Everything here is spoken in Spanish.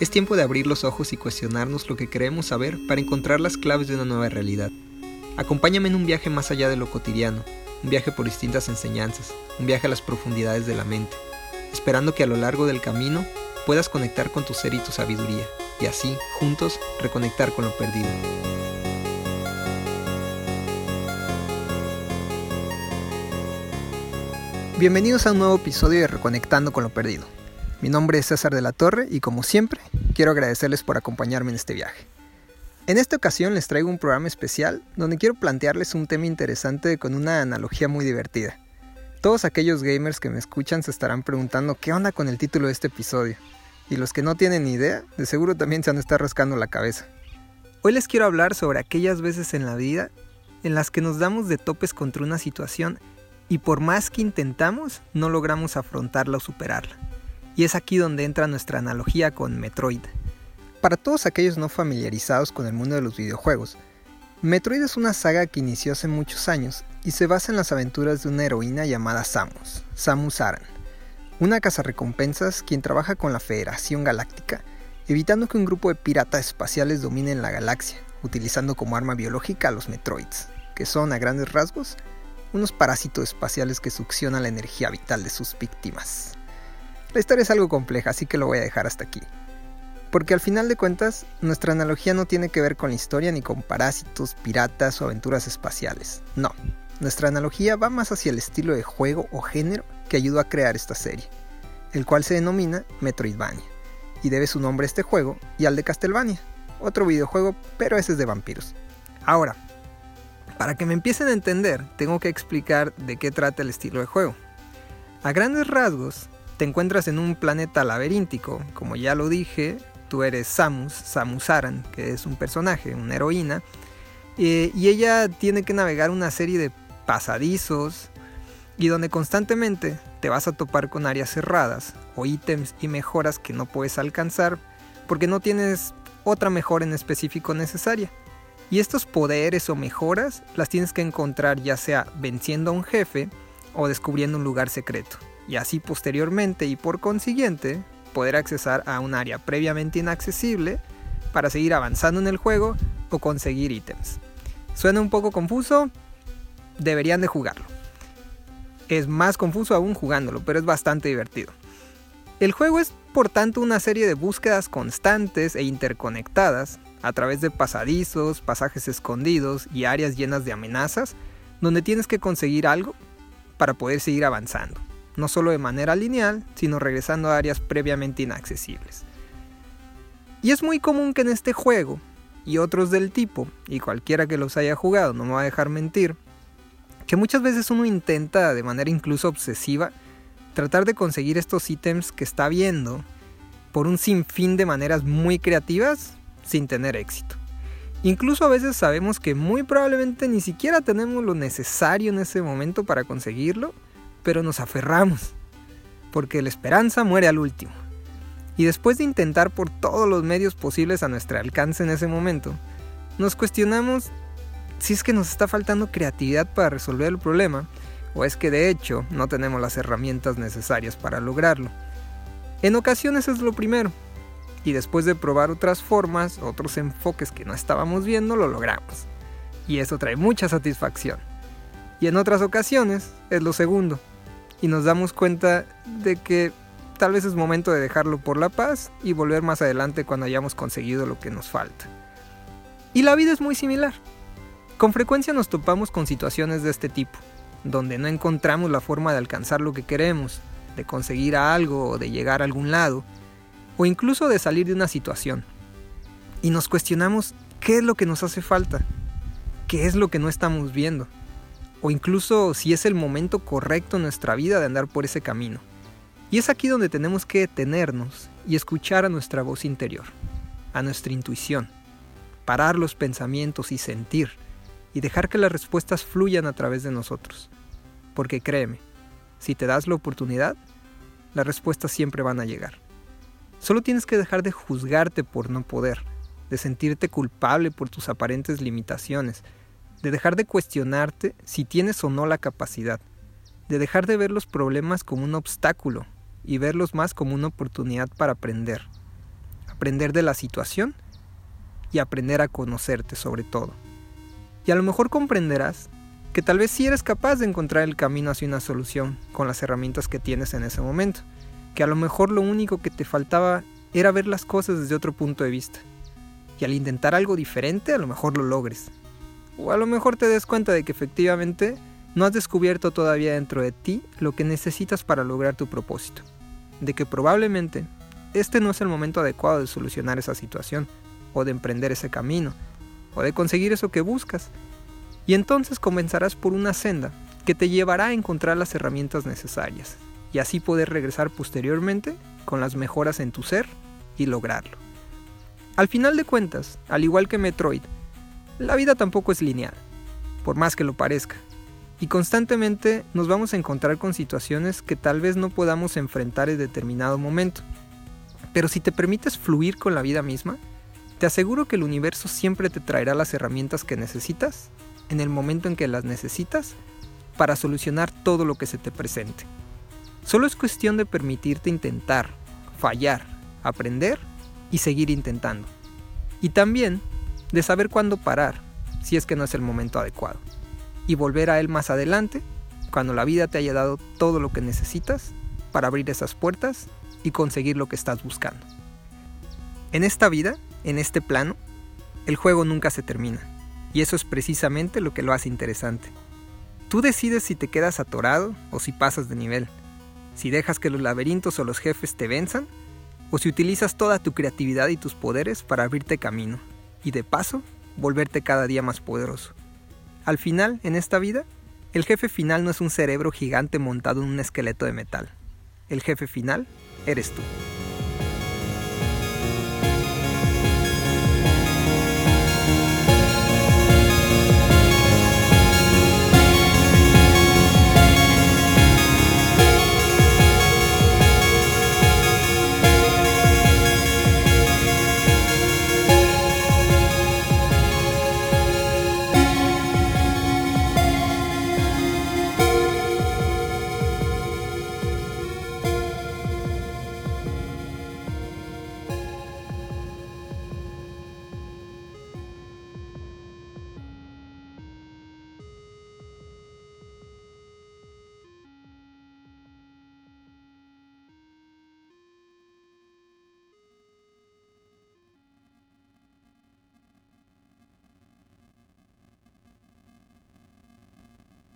Es tiempo de abrir los ojos y cuestionarnos lo que queremos saber para encontrar las claves de una nueva realidad. Acompáñame en un viaje más allá de lo cotidiano, un viaje por distintas enseñanzas, un viaje a las profundidades de la mente, esperando que a lo largo del camino puedas conectar con tu ser y tu sabiduría, y así, juntos, reconectar con lo perdido. Bienvenidos a un nuevo episodio de Reconectando con lo Perdido. Mi nombre es César de la Torre y como siempre, quiero agradecerles por acompañarme en este viaje. En esta ocasión les traigo un programa especial donde quiero plantearles un tema interesante con una analogía muy divertida. Todos aquellos gamers que me escuchan se estarán preguntando qué onda con el título de este episodio. Y los que no tienen ni idea, de seguro también se han estar rascando la cabeza. Hoy les quiero hablar sobre aquellas veces en la vida en las que nos damos de topes contra una situación y por más que intentamos, no logramos afrontarla o superarla. Y es aquí donde entra nuestra analogía con Metroid. Para todos aquellos no familiarizados con el mundo de los videojuegos, Metroid es una saga que inició hace muchos años y se basa en las aventuras de una heroína llamada Samus, Samus Aran, una cazarrecompensas quien trabaja con la Federación Galáctica, evitando que un grupo de piratas espaciales dominen la galaxia, utilizando como arma biológica a los Metroids, que son a grandes rasgos unos parásitos espaciales que succionan la energía vital de sus víctimas. La historia es algo compleja, así que lo voy a dejar hasta aquí. Porque al final de cuentas, nuestra analogía no tiene que ver con la historia ni con parásitos, piratas o aventuras espaciales. No, nuestra analogía va más hacia el estilo de juego o género que ayudó a crear esta serie, el cual se denomina Metroidvania, y debe su nombre a este juego y al de Castlevania, otro videojuego, pero ese es de vampiros. Ahora, para que me empiecen a entender, tengo que explicar de qué trata el estilo de juego. A grandes rasgos, te encuentras en un planeta laberíntico, como ya lo dije, tú eres Samus, Samus Aran, que es un personaje, una heroína, eh, y ella tiene que navegar una serie de pasadizos y donde constantemente te vas a topar con áreas cerradas o ítems y mejoras que no puedes alcanzar porque no tienes otra mejora en específico necesaria. Y estos poderes o mejoras las tienes que encontrar ya sea venciendo a un jefe o descubriendo un lugar secreto y así posteriormente y por consiguiente poder accesar a un área previamente inaccesible para seguir avanzando en el juego o conseguir ítems. ¿Suena un poco confuso? Deberían de jugarlo. Es más confuso aún jugándolo, pero es bastante divertido. El juego es por tanto una serie de búsquedas constantes e interconectadas a través de pasadizos, pasajes escondidos y áreas llenas de amenazas, donde tienes que conseguir algo para poder seguir avanzando no solo de manera lineal, sino regresando a áreas previamente inaccesibles. Y es muy común que en este juego, y otros del tipo, y cualquiera que los haya jugado no me va a dejar mentir, que muchas veces uno intenta de manera incluso obsesiva tratar de conseguir estos ítems que está viendo por un sinfín de maneras muy creativas sin tener éxito. Incluso a veces sabemos que muy probablemente ni siquiera tenemos lo necesario en ese momento para conseguirlo pero nos aferramos, porque la esperanza muere al último. Y después de intentar por todos los medios posibles a nuestro alcance en ese momento, nos cuestionamos si es que nos está faltando creatividad para resolver el problema, o es que de hecho no tenemos las herramientas necesarias para lograrlo. En ocasiones es lo primero, y después de probar otras formas, otros enfoques que no estábamos viendo, lo logramos. Y eso trae mucha satisfacción. Y en otras ocasiones es lo segundo, y nos damos cuenta de que tal vez es momento de dejarlo por la paz y volver más adelante cuando hayamos conseguido lo que nos falta. Y la vida es muy similar. Con frecuencia nos topamos con situaciones de este tipo, donde no encontramos la forma de alcanzar lo que queremos, de conseguir algo o de llegar a algún lado, o incluso de salir de una situación. Y nos cuestionamos qué es lo que nos hace falta, qué es lo que no estamos viendo o incluso si es el momento correcto en nuestra vida de andar por ese camino. Y es aquí donde tenemos que detenernos y escuchar a nuestra voz interior, a nuestra intuición, parar los pensamientos y sentir, y dejar que las respuestas fluyan a través de nosotros. Porque créeme, si te das la oportunidad, las respuestas siempre van a llegar. Solo tienes que dejar de juzgarte por no poder, de sentirte culpable por tus aparentes limitaciones, de dejar de cuestionarte si tienes o no la capacidad, de dejar de ver los problemas como un obstáculo y verlos más como una oportunidad para aprender. aprender de la situación y aprender a conocerte sobre todo. Y a lo mejor comprenderás que tal vez sí eres capaz de encontrar el camino hacia una solución con las herramientas que tienes en ese momento, que a lo mejor lo único que te faltaba era ver las cosas desde otro punto de vista. Y al intentar algo diferente a lo mejor lo logres. O a lo mejor te des cuenta de que efectivamente no has descubierto todavía dentro de ti lo que necesitas para lograr tu propósito. De que probablemente este no es el momento adecuado de solucionar esa situación, o de emprender ese camino, o de conseguir eso que buscas. Y entonces comenzarás por una senda que te llevará a encontrar las herramientas necesarias, y así poder regresar posteriormente con las mejoras en tu ser y lograrlo. Al final de cuentas, al igual que Metroid, la vida tampoco es lineal, por más que lo parezca, y constantemente nos vamos a encontrar con situaciones que tal vez no podamos enfrentar en determinado momento. Pero si te permites fluir con la vida misma, te aseguro que el universo siempre te traerá las herramientas que necesitas en el momento en que las necesitas para solucionar todo lo que se te presente. Solo es cuestión de permitirte intentar, fallar, aprender y seguir intentando. Y también de saber cuándo parar, si es que no es el momento adecuado. Y volver a él más adelante, cuando la vida te haya dado todo lo que necesitas para abrir esas puertas y conseguir lo que estás buscando. En esta vida, en este plano, el juego nunca se termina. Y eso es precisamente lo que lo hace interesante. Tú decides si te quedas atorado o si pasas de nivel si dejas que los laberintos o los jefes te venzan, o si utilizas toda tu creatividad y tus poderes para abrirte camino, y de paso, volverte cada día más poderoso. Al final, en esta vida, el jefe final no es un cerebro gigante montado en un esqueleto de metal. El jefe final eres tú.